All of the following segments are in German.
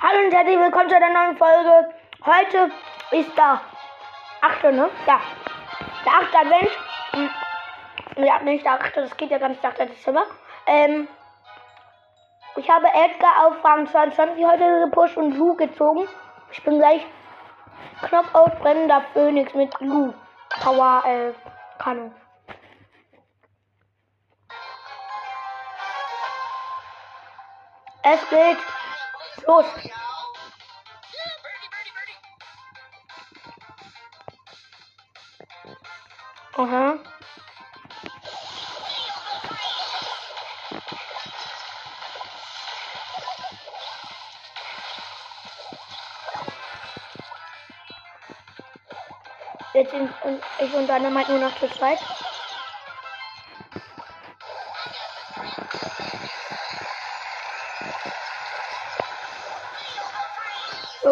Hallo und herzlich willkommen zu einer neuen Folge. Heute ist der 8. ne? Ja. Der 8. Advent. Hm. Ja, nicht der 8. Das geht ja ganz nach der Dezember. Ähm, ich habe Edgar auf Rang 22 heute gepusht und Lu gezogen. Ich bin gleich Knockout brennender Phoenix mit Lu. Power äh, Kanne. Es geht los. Aha. Jetzt sind ich und Dynamite nur noch zu zweit.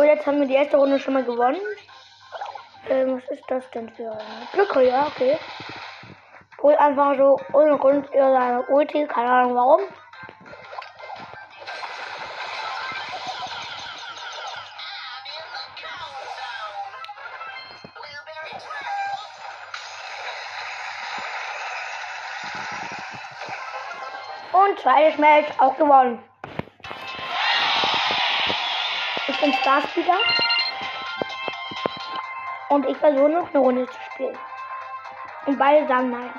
Jetzt haben wir die erste Runde schon mal gewonnen. Ähm, was ist das denn für eine Glücke? Ja, okay. Wohl einfach so ohne Grund über seine Ulti, keine Ahnung warum. Und zweites Match auch gewonnen. Ich bin Starspeeder. Und ich versuche noch eine Runde zu spielen. Und beide sagen nein.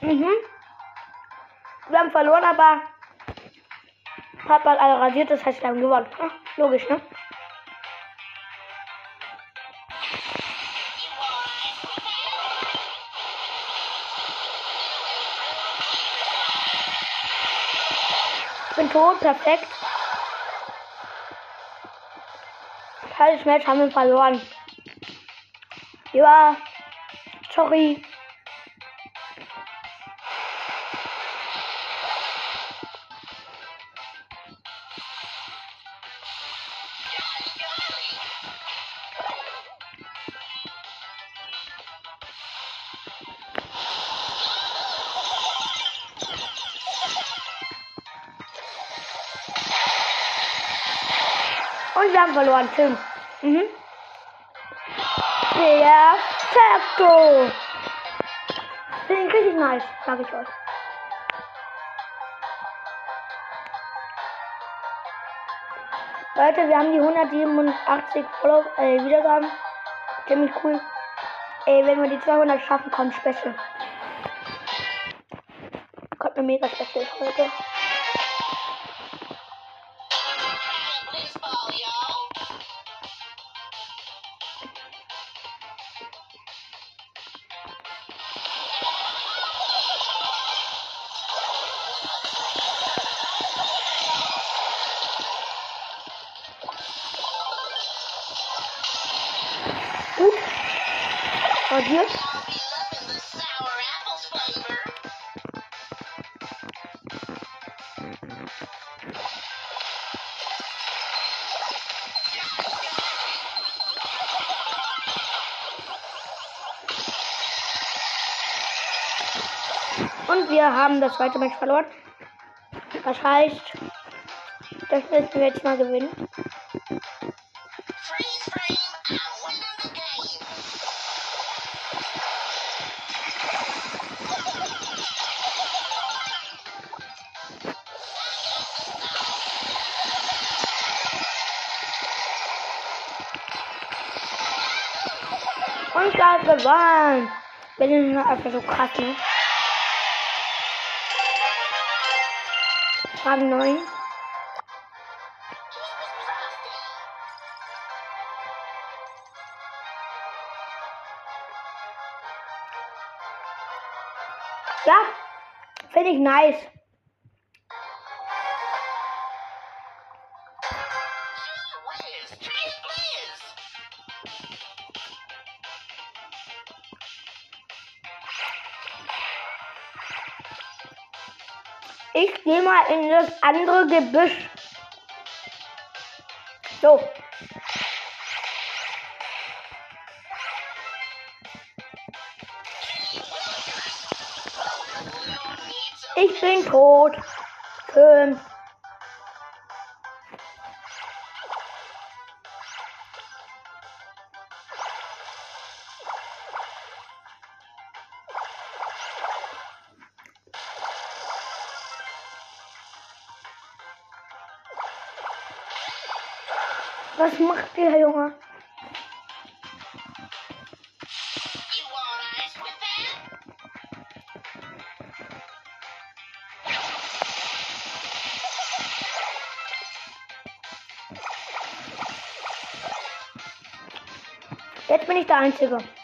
Mhm. Wir haben verloren, aber Papa hat alle rasiert, das heißt, wir haben gewonnen. Ach, logisch, ne? Ich bin tot, perfekt. Falsches Match haben wir verloren. Ja, sorry. Haben verloren. Tim. Mhm. Perfekto. Ich richtig nice, sag ich euch. Leute, wir haben die 187 Follow äh, Wiedergaben. Ziemlich cool. Ey, wenn wir die 200 schaffen, kommt Special. Kommt eine mega Special Folge. Rasiert. Und wir haben das zweite Match verloren. Das heißt, das müssen wir jetzt mal gewinnen. Ich habe gewonnen. Wir sind einfach so krass, ne? Frage 9. Ja, finde ich nice. Ich gehe mal in das andere Gebüsch. So. Ich bin tot. Schön. Was macht der Junge? Jetzt bin ich der Einzige.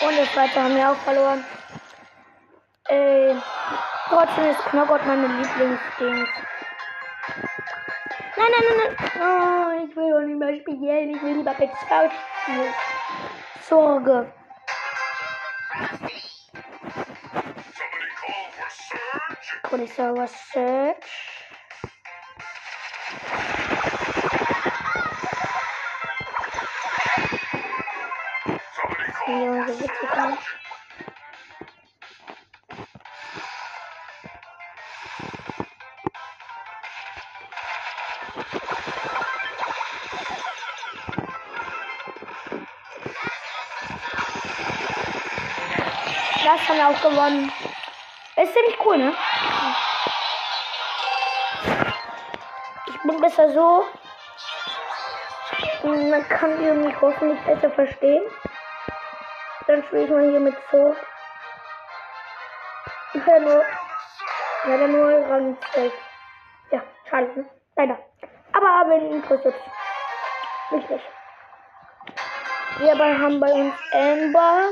Und das zweite haben wir auch verloren. Äh, trotzdem ist Knockout meine Lieblingsdings. Nein, nein, nein, nein. Oh, ich will doch nicht mehr spielen. Ich will lieber Pet Scout spielen. Sorge. Somebody call for Surge. Surge. nicht. Das haben wir auch gewonnen. Ist ziemlich cool, ne? Ich bin besser so. Dann kann mich hoffentlich besser verstehen. Dann spiele ich mal hier mit so. Ich höre nur. Leider nur Rang 12. Ja, schade, ne? Leider. Aber wenn interessiert nicht. Wir aber haben bei uns Amber,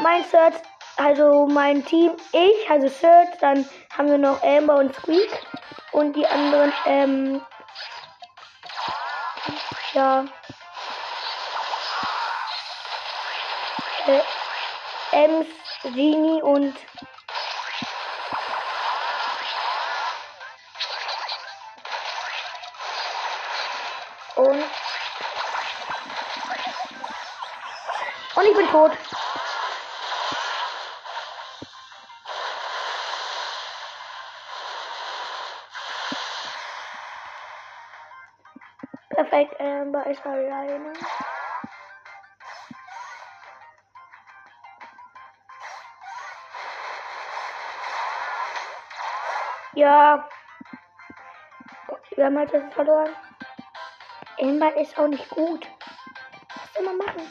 mein Search, also mein Team, ich, also Search, dann haben wir noch Amber und Squeak und die anderen, ähm, ja, äh, Ems, Genie und und und ich bin tot. Perfekt, Amber ist alleine. Ja. Wir haben halt jetzt verloren. Amber ist auch nicht gut. Was soll man machen?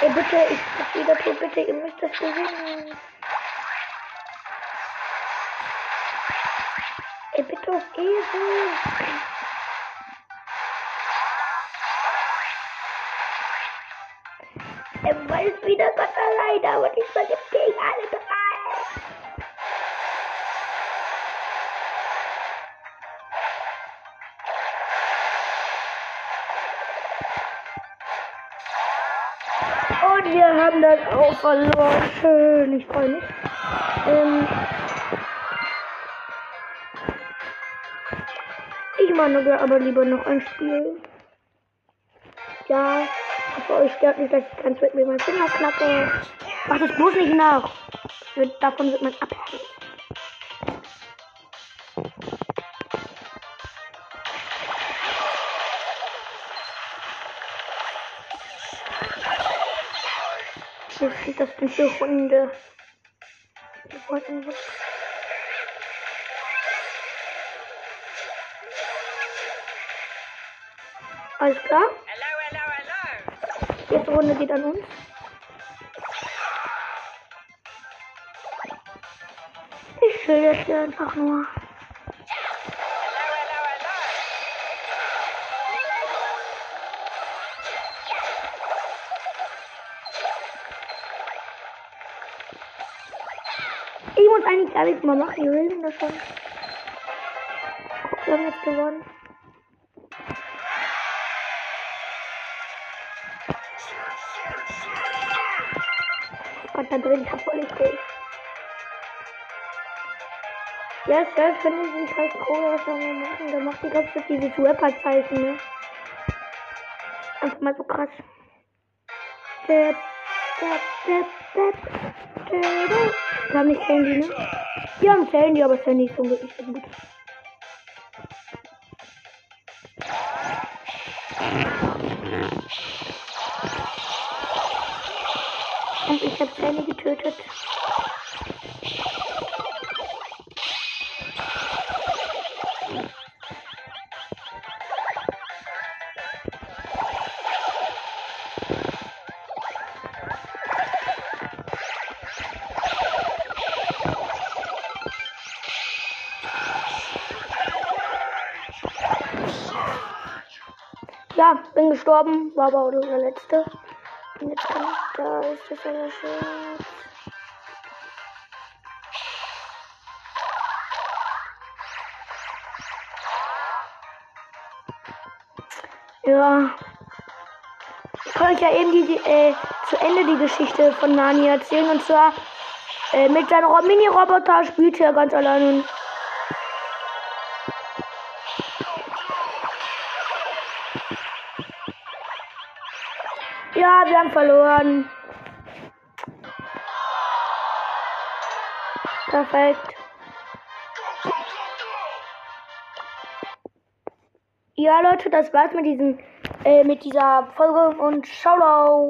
Ey, bitte, ich hab wieder tot, bitte, ihr müsst das gewinnen. Ey, bitte auf Ehre. Er weiß wieder Gott alleine, aber diesmal gibt gegen alle drei. Und wir haben das auch verloren. Schön, ich freue mich. Ähm ich noch, aber lieber noch ein Spiel. Ja, für euch stört nicht, dass ich ganz mit mir meinen Finger knacke. Macht es bloß nicht nach. Davon wird man abhängig. Was sind das denn für was. Alles klar? Erste Runde geht an uns. Ich jetzt hier einfach nur. Hello. 21 gar nichts mehr machen. Wir will das schon. Guck, wir haben jetzt gewonnen. Gott, da drin ist durch. Ja, selbst wenn ich nicht als Cola was soll man machen, dann macht die ganze Zeit dieses Rapper-Zeichen, ne? Einfach mal so krass. Dip, dip, dip, dip, dip. Wir haben nicht Sandy, ne? Wir haben Sandy, aber Sandy ist so wirklich so gut. Und ich habe Sandy getötet. Ja, bin gestorben, war aber auch der letzte. Und jetzt kann ich, da ist das aber schön. Ja. Ich euch ja eben die, die äh, zu Ende die Geschichte von Nani erzählen. Und zwar äh, mit seinem Ro- Mini-Roboter spielt er ganz allein. Ja, wir haben verloren. Perfekt. Ja, Leute, das war's mit diesem, äh, mit dieser Folge und ciao. ciao.